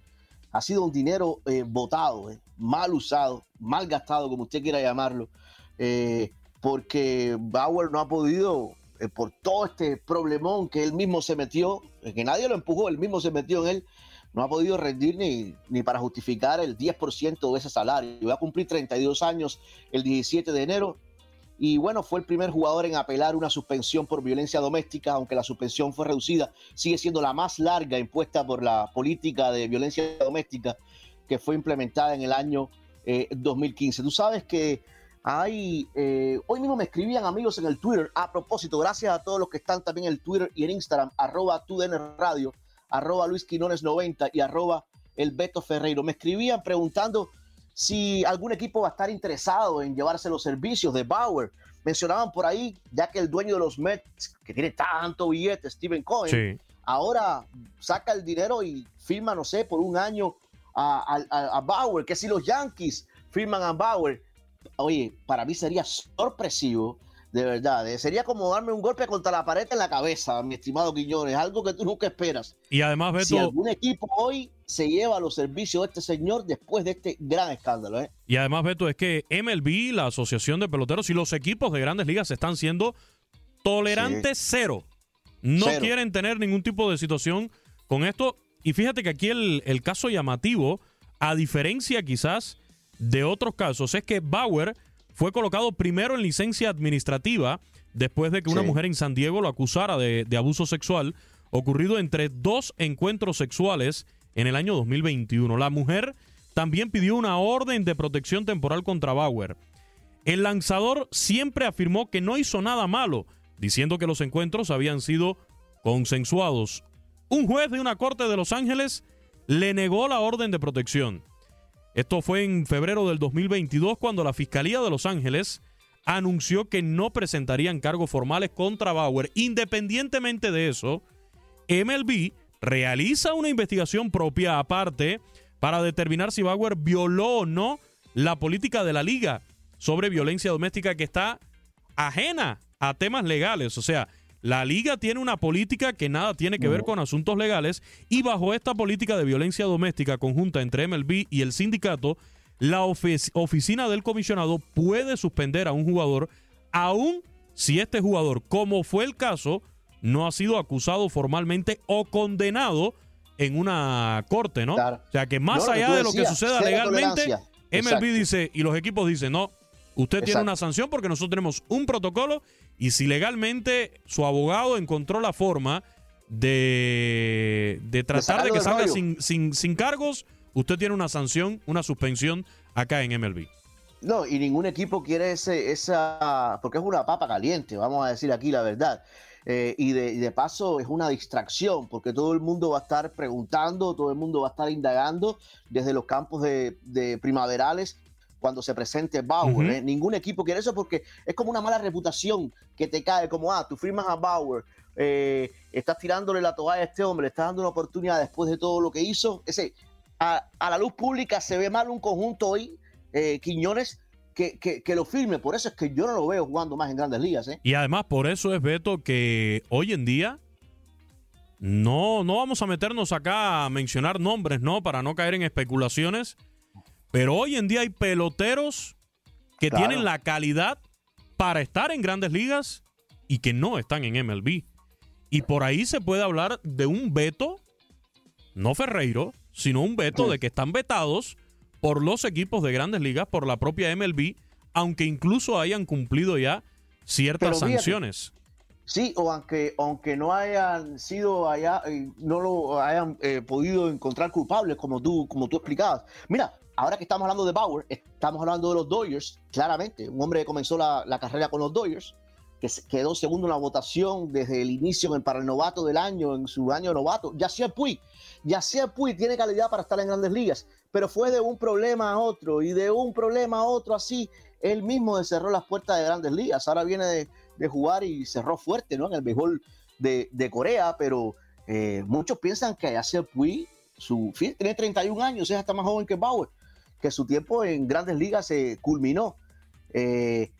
ha sido un dinero eh, botado, eh, mal usado, mal gastado, como usted quiera llamarlo, eh, porque Bauer no ha podido, por todo este problemón que él mismo se metió, que nadie lo empujó, él mismo se metió en él, no ha podido rendir ni, ni para justificar el 10% de ese salario. Va a cumplir 32 años el 17 de enero y bueno, fue el primer jugador en apelar una suspensión por violencia doméstica, aunque la suspensión fue reducida, sigue siendo la más larga impuesta por la política de violencia doméstica que fue implementada en el año 2015. Eh, Tú sabes que hay, eh, hoy mismo me escribían amigos en el Twitter, a propósito, gracias a todos los que están también en el Twitter y en Instagram, arroba TUDN Radio, arroba Luis Quinones 90 y arroba el Beto Ferreiro. Me escribían preguntando si algún equipo va a estar interesado en llevarse los servicios de Bauer. Mencionaban por ahí, ya que el dueño de los Mets, que tiene tanto billete, Steven Cohen, ahora saca el dinero y firma, no sé, por un año a, Bauer, que si los Yankees firman a Bauer, oye, para mí sería sorpresivo de verdad. Eh, sería como darme un golpe contra la pared en la cabeza, mi estimado Quiñones, algo que tú nunca esperas. Y además, Beto. Si algún equipo hoy se lleva los servicios de este señor después de este gran escándalo. ¿eh? Y además, Beto, es que MLB, la Asociación de Peloteros y los equipos de grandes ligas están siendo tolerantes cero. No quieren tener ningún tipo de situación con esto. Y fíjate que aquí el, el caso llamativo, a diferencia quizás de otros casos, es que Bauer fue colocado primero en licencia administrativa después de que una mujer en San Diego lo acusara de, abuso sexual ocurrido entre dos encuentros sexuales en el año 2021. La mujer también pidió una orden de protección temporal contra Bauer. El lanzador siempre afirmó que no hizo nada malo, diciendo que los encuentros habían sido consensuados. Un juez de una corte de Los Ángeles le negó la orden de protección. Esto fue en febrero del 2022 cuando la Fiscalía de Los Ángeles anunció que no presentarían cargos formales contra Bauer. Independientemente de eso, MLB realiza una investigación propia aparte para determinar si Bauer violó o no la política de la liga sobre violencia doméstica que está ajena a temas legales. O sea, la liga tiene una política que nada tiene que ver con asuntos legales y bajo esta política de violencia doméstica conjunta entre MLB y el sindicato, la oficina del comisionado puede suspender a un jugador aun si este jugador, como fue el caso, no ha sido acusado formalmente o condenado en una corte, ¿no? O sea que más allá de lo que suceda legalmente, MLB dice y los equipos dicen, no, usted tiene una sanción porque nosotros tenemos un protocolo y si legalmente su abogado encontró la forma de, de tratar de, que salga sin, sin, sin cargos, usted tiene una sanción, una suspensión acá en MLB. No, y ningún equipo quiere ese, esa, porque es una papa caliente, vamos a decir aquí la verdad. Eh, y, de, y, de, paso es una distracción, porque todo el mundo va a estar preguntando, todo el mundo va a estar indagando desde los campos de, de primaverales cuando se presente Bauer. ¿eh? Ningún equipo quiere eso porque es como una mala reputación que te cae, como, ah, tú firmas a Bauer, eh, estás tirándole la toalla a este hombre, le estás dando una oportunidad después de todo lo que hizo. Ese, a, la luz pública se ve mal un conjunto hoy, eh, Quiñones, que, que, lo firme. Por eso es que yo no lo veo jugando más en grandes ligas. Y además, por eso es, Beto, que hoy en día no, no vamos a meternos acá a mencionar nombres, ¿no? Para no caer en especulaciones pero hoy en día hay peloteros que tienen la calidad para estar en grandes ligas y que no están en MLB. Y por ahí se puede hablar de un veto, no Ferreiro, sino un veto de que están vetados por los equipos de grandes ligas, por la propia MLB, aunque incluso hayan cumplido ya ciertas sanciones. Sí, o aunque, aunque no hayan sido allá, eh, no lo hayan eh, podido encontrar culpables, como tú, como tú explicabas. Mira, ahora que estamos hablando de Bauer, estamos hablando de los Dodgers, claramente, un hombre que comenzó la, carrera con los Dodgers, que quedó segundo en la votación desde el inicio para el novato del año, en su año novato. Yacier Puig. Yacier Puig tiene calidad para estar en grandes ligas, pero fue de un problema a otro y de un problema a otro así. Él mismo cerró las puertas de grandes ligas. Ahora viene de, jugar y cerró fuerte ¿no? en el béisbol de, Corea, pero eh, muchos piensan que Yacier Puig, su, tiene 31 años, es hasta más joven que Bauer, que su tiempo en grandes ligas se culminó. Eh,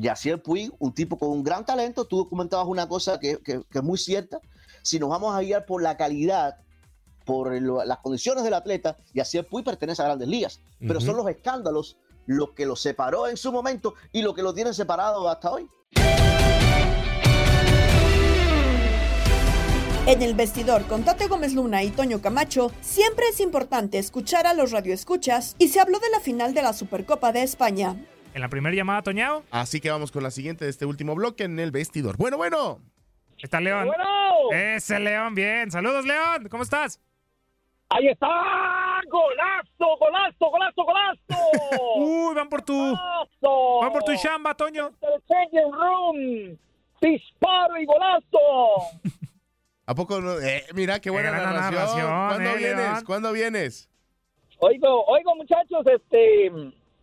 Yacier Puig, un tipo con un gran talento, tú comentabas una cosa que, que- que es muy cierta. Si nos vamos a guiar por la calidad, por lo- las condiciones del atleta, Yacier Puig pertenece a grandes ligas, pero son los escándalos lo que lo separó en su momento y lo que lo tiene separado hasta hoy. En el vestidor con Tate Gómez Luna y Toño Camacho, siempre es importante escuchar a los radioescuchas y se habló de la final de la Supercopa de España. En la primera llamada, Toñao. Así que vamos con la siguiente de este último bloque en el vestidor. Bueno, bueno. Está León. Ese León, bien. Saludos, León. ¿Cómo estás? Ahí está. Golazo, golazo, golazo, golazo. Uy, van por tu. Golazo. Van por tu chamba, Toño. Room. Disparo y golazo. ¿A poco no? Eh, mira qué buena gran narración. narración, ¿Cuándo eh, vienes? León. ¿Cuándo vienes? Oigo, oigo, muchachos, este.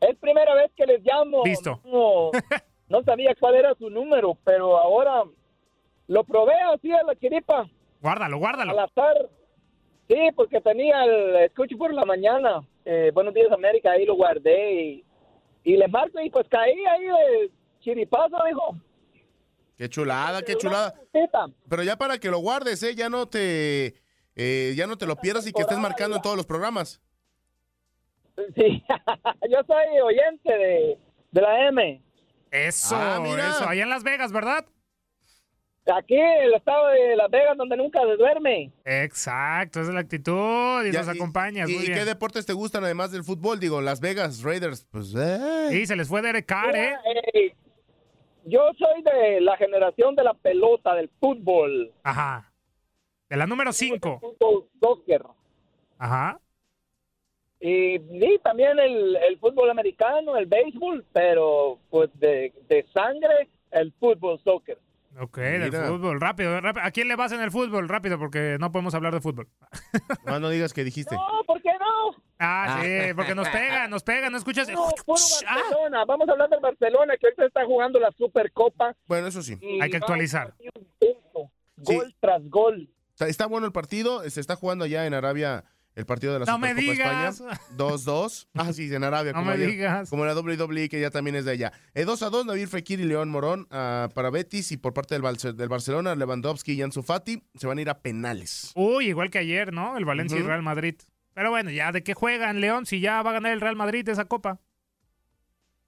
Es primera vez que les llamo. Listo. No, no sabía cuál era su número, pero ahora lo probé así a la chiripa. Guárdalo, guárdalo. Al azar. Sí, porque tenía el escucho por la mañana. Eh, Buenos días, América. Ahí lo guardé y, y le marco y pues caí ahí de chiripazo, dijo. Qué chulada, qué chulada. Pero ya para que lo guardes, ¿eh? Ya no te, eh, ya no te lo pierdas y que estés marcando en todos los programas. Sí, yo soy oyente de, de la M. Eso, Ah, mira. eso. Allá en Las Vegas, ¿verdad? Aquí, el estado de Las Vegas, donde nunca se duerme. Exacto, esa es la actitud y Ya, nos y- acompañas. ¿Y, muy y bien. qué deportes te gustan además del fútbol? Digo, Las Vegas Raiders, pues, eh. Sí, se les fue Derek Carr, ¿eh? Eh, yo soy de la generación de la pelota, del fútbol. Ajá. De la número 5. Fútbol, soccer. Ajá. Y, y también el, el fútbol americano, el béisbol, pero pues de, de sangre, el fútbol, soccer. Ok, del fútbol. Rápido, rápido. ¿A quién le vas en el fútbol? Rápido, porque no podemos hablar de fútbol. No, no digas que dijiste. No, ¿por qué no? Ah, sí, porque nos pega, nos pega, ¿no escuchas? No, puro Barcelona. Vamos a hablar del Barcelona, que ahorita está jugando la Supercopa. Bueno, eso sí. Hay que actualizar. Gol tras gol. Está, está bueno el partido. Se está jugando allá en Arabia el partido de la No me Supercopa digas. España. 2-2. Ah, sí, en Arabia. No como me ayer. digas. Como la WWE, que ya también es de allá. Eh, 2-2, Nabil Fekir y León Morón ah, para Betis. Y por parte del, del Barcelona, Lewandowski y Ansu Fati se van a ir a penales. Uy, igual que ayer, ¿no? El Valencia y Ujú. Real Madrid. Pero bueno, ya de qué juegan León si ya va a ganar el Real Madrid esa copa.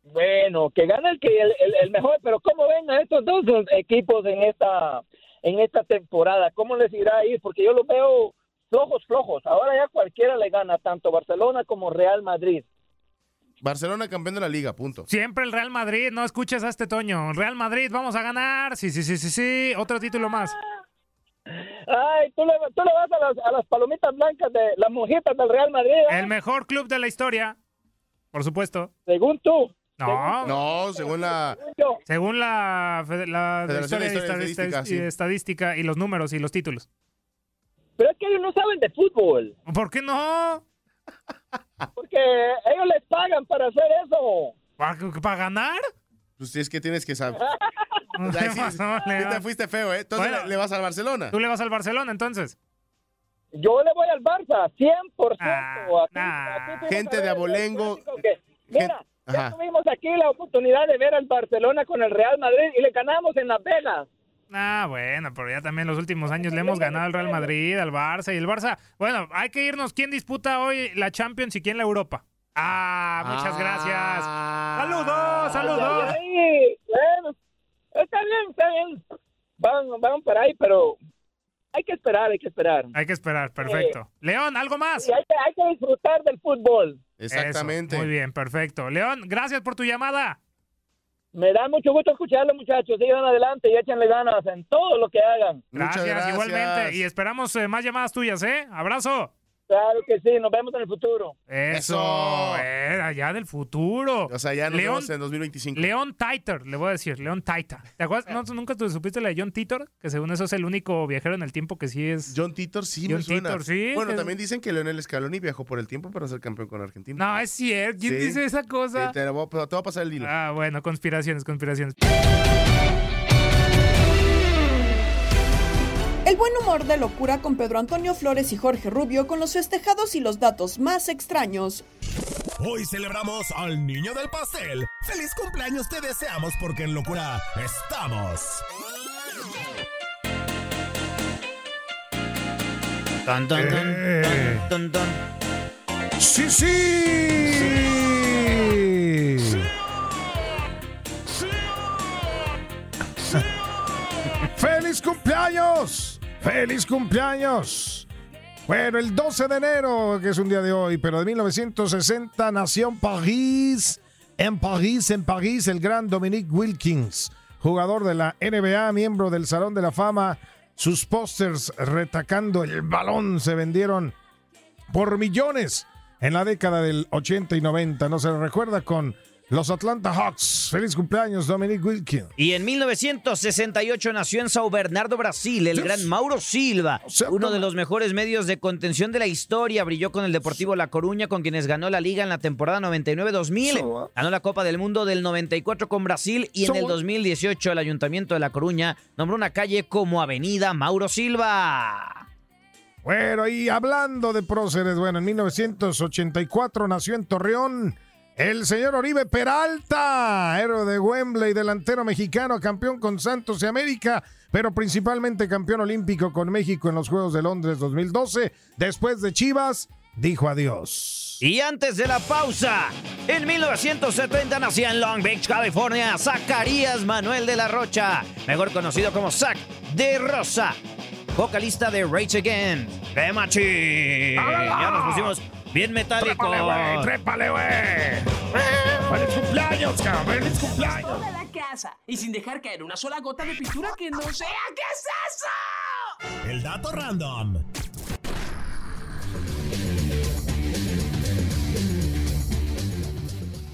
Bueno, que gane el, que, el, el- el mejor, pero ¿cómo ven a estos dos equipos en esta, en esta temporada? ¿Cómo les irá a ir? Porque yo los veo flojos, flojos. Ahora ya cualquiera le gana, tanto Barcelona como Real Madrid. Barcelona campeón de la liga, punto. Siempre el Real Madrid, no escuches a este Toño. Real Madrid, vamos a ganar. Sí, sí, sí, sí, sí. Otro título más. Ay, tú le, tú le vas a las, a las palomitas blancas de las mojitas del Real Madrid. ¿eh? El mejor club de la historia. Por supuesto. Según tú. No. No, según la. Según la, fede- la Federación de historia y Historia y estadística, Estadística, sí. y estadística y los números y los títulos. Pero es que ellos no saben de fútbol. ¿Por qué no? Porque ellos les pagan para hacer eso. ¿Para, para ganar? Pues sí, es que tienes que saber. Ay, sí, sí, No, sí te fuiste feo, ¿eh? Entonces Bueno. le, vas al Barcelona. ¿Tú le vas al Barcelona entonces? Yo le voy al Barça, 100%. Ah, Aquí- aquí tuvimos Gente de abolengo. que- Mira, ya Ajá. tuvimos aquí la oportunidad de ver al Barcelona con el Real Madrid y le ganamos en Las Vegas. Ah, bueno, pero ya también los últimos años le hemos ganado al Real Madrid, al Barça y el Barça. Bueno, hay que irnos. ¿Quién disputa hoy la Champions y quién la Europa? Ah, muchas gracias. Saludos, saludos. Ay, ay, bueno, está bien, está bien. Van, van por ahí, pero hay que esperar, hay que esperar. Hay que esperar, perfecto. León, ¿algo más? Hay que, hay que disfrutar del fútbol. Exactamente. Eso, muy bien, perfecto. León, gracias por tu llamada. Me da mucho gusto escucharlo, muchachos. Sigan adelante y échenle ganas en todo lo que hagan. Gracias, igualmente. Y esperamos eh, más llamadas tuyas, ¿eh? Abrazo. Claro que sí, nos vemos en el futuro. Eso, Eso. eh, allá del futuro. O sea, ya nos León, vemos en 2025. León Titor, le voy a decir, León Titor. ¿Te acuerdas? ¿No, ¿Nunca tú supiste la de John Titor? Que según eso es el único viajero en el tiempo que sí es... John Titor sí John me suena. Titor, sí. Bueno, también dicen que Leonel Scaloni viajó por el tiempo para ser campeón con Argentina. No, es cierto. ¿Quién Sí. dice esa cosa? Sí, te, lo voy, a- te voy a pasar el hilo. Ah, bueno, conspiraciones, conspiraciones. El buen humor de locura con Pedro Antonio Flores y Jorge Rubio con los festejados y los datos más extraños. Hoy celebramos al niño del pastel. ¡Feliz cumpleaños te deseamos porque en locura estamos! Tan, tan, tan, Eh. tan, tan, tan. ¡Sí, sí! ¡Feliz cumpleaños! ¡Feliz cumpleaños! Bueno, el 12 de enero, que es un día de hoy, pero de 1960 nació en París, en París, en París, el gran Dominique Wilkins, jugador de la NBA, miembro del Salón de la Fama. Sus pósters retacando el balón se vendieron por millones en la década del 80 y 90. No se recuerda con los Atlanta Hawks. Feliz cumpleaños, Dominic Wilkins. Y en 1968 nació en Sao Bernardo, Brasil, el gran Mauro Silva, uno de los mejores medios de contención de la historia. Brilló con el Deportivo La Coruña, con quienes ganó la liga en la temporada 99-2000. Ganó la Copa del Mundo del 94 con Brasil y en el 2018 el Ayuntamiento de La Coruña nombró una calle como Avenida Mauro Silva. Bueno, y hablando de próceres, bueno, en 1984 nació en Torreón el señor Oribe Peralta, héroe de Wembley, delantero mexicano, campeón con Santos y América, pero principalmente campeón olímpico con México en los Juegos de Londres 2012. Después de Chivas, dijo adiós. Y antes de la pausa, en 1970 nacía en Long Beach, California, Zacarías Manuel de la Rocha, mejor conocido como Zac de Rosa, vocalista de Rage Again, de Machín. Ya nos pusimos bien metálicos. Trépale, güey, trépale, güey. ¡Feliz cumpleaños, cabrón! ¡Feliz cumpleaños! Toda la casa y sin dejar caer una sola gota de pintura que no sea. ¿Qué es eso? El dato random.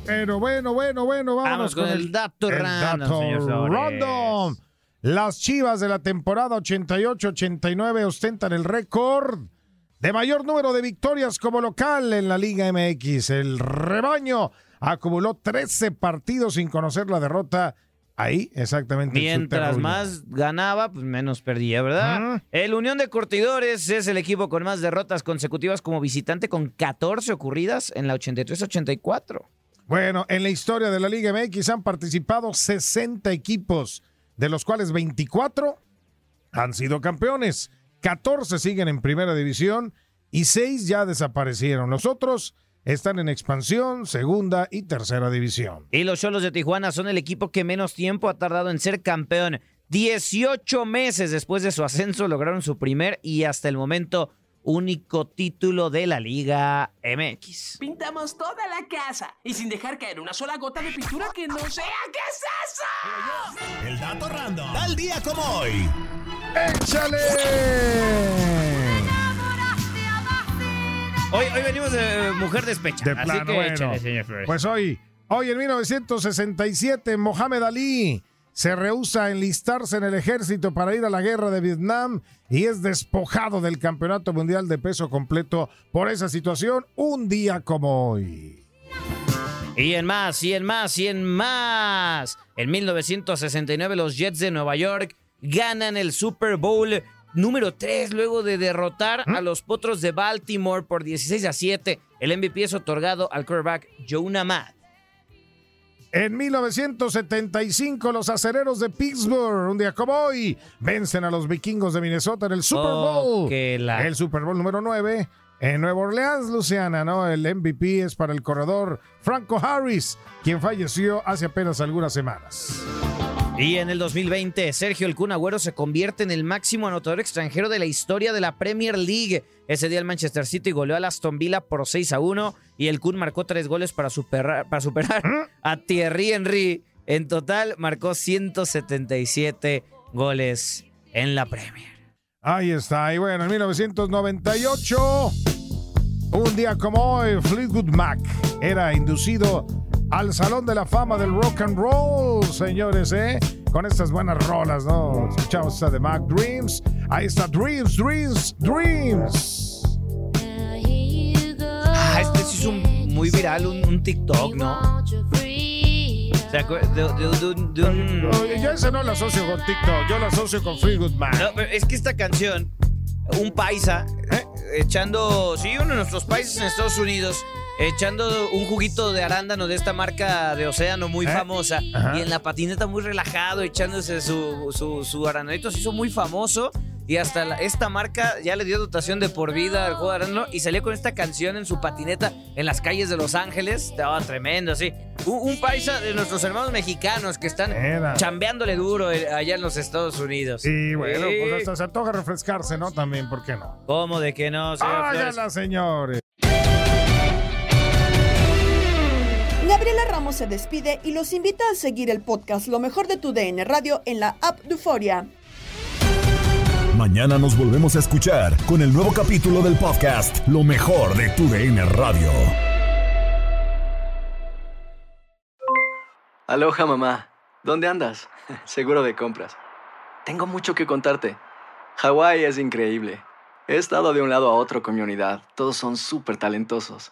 Pero bueno, bueno, bueno, vámonos Vamos con el dato random, dato señor Flores. random. Las Chivas de la temporada 88-89 ostentan el récord de mayor número de victorias como local en la Liga MX. El rebaño acumuló 13 partidos sin conocer la derrota. Ahí, exactamente. Mientras más ganaba, pues menos perdía, ¿verdad? El Unión de Curtidores es el equipo con más derrotas consecutivas como visitante con 14 ocurridas en la 83-84. Bueno, en la historia de la Liga MX han participado 60 equipos, de los cuales 24 han sido campeones, 14 siguen en primera división y 6 ya desaparecieron. Los otros están en expansión, segunda y tercera división. Y los Cholos de Tijuana son el equipo que menos tiempo ha tardado en ser campeón. 18 meses después de su ascenso lograron su primer y hasta el momento único título de la Liga MX. Pintamos toda la casa y sin dejar caer una sola gota de pintura que no sea. ¿Qué es eso? El dato random. Tal día como hoy. ¡Échale! Hoy, hoy venimos de Mujer Despecha. De así plano, que bueno. échale, señor Flores. Pues hoy, hoy en 1967, Mohamed Ali se rehúsa a enlistarse en el ejército para ir a la guerra de Vietnam y es despojado del Campeonato Mundial de Peso Completo por esa situación un día como hoy. Y en más, y en más, y en más. En 1969 los Jets de Nueva York ganan el Super Bowl número 3 luego de derrotar a los Potros de Baltimore por 16 a 7. El MVP es otorgado al quarterback Jonah Matt. En 1975, los acereros de Pittsburgh, un día como hoy, vencen a los vikingos de Minnesota en el Super Oh, Bowl. la- El Super Bowl número 9 en Nueva Orleans, Luciana, ¿no? El MVP es para el corredor Franco Harris, quien falleció hace apenas algunas semanas. Y en el 2020, Sergio El Kun Agüero se convierte en el máximo anotador extranjero de la historia de la Premier League. Ese día el Manchester City goleó al Aston Villa por 6 a 1 y el Kun marcó tres goles para superar, para superar a Thierry Henry. En total marcó 177 goles en la Premier. Ahí está. Y bueno, en 1998, Un día como hoy, Fleetwood Mac era inducido al Salón de la Fama del Rock and Roll, señores, ¿eh? Con estas buenas rolas, ¿no? Escuchamos esta de Mac Dreams. Ahí está Dreams, Dreams, Dreams. Ah, este sí es un muy viral, un, un TikTok, ¿no? O sea, de, de- de un- de un- Yo ese no lo asocio con TikTok, yo lo asocio con Fleetwood Mac. No, pero es que esta canción, un paisa, eh, echando, sí, uno de nuestros países en Estados Unidos, echando un juguito de arándano de esta marca de océano muy famosa, Ajá. y en la patineta muy relajado, echándose su, su, su arandanito, se hizo muy famoso. Y hasta la- esta marca ya le dio dotación de por vida al juego de arándano y salió con esta canción en su patineta en las calles de Los Ángeles. Estaba tremendo, así. Un, un paisa de nuestros hermanos mexicanos que están Era. chambeándole duro eh, allá en los Estados Unidos. Y bueno, Sí. pues hasta se antoja refrescarse, ¿no? También, ¿por qué no? ¿Cómo de que no, señor? Háganla, señores. Gabriela Ramos se despide y los invita a seguir el podcast Lo mejor de tu DN Radio en la app de Euforia. Mañana nos volvemos a escuchar con el nuevo capítulo del podcast Lo mejor de tu DN Radio. Aloha mamá, ¿dónde andas? Seguro de compras. Tengo mucho que contarte. Hawái es increíble. He estado de un lado a otro con mi unidad. Todos son súper talentosos.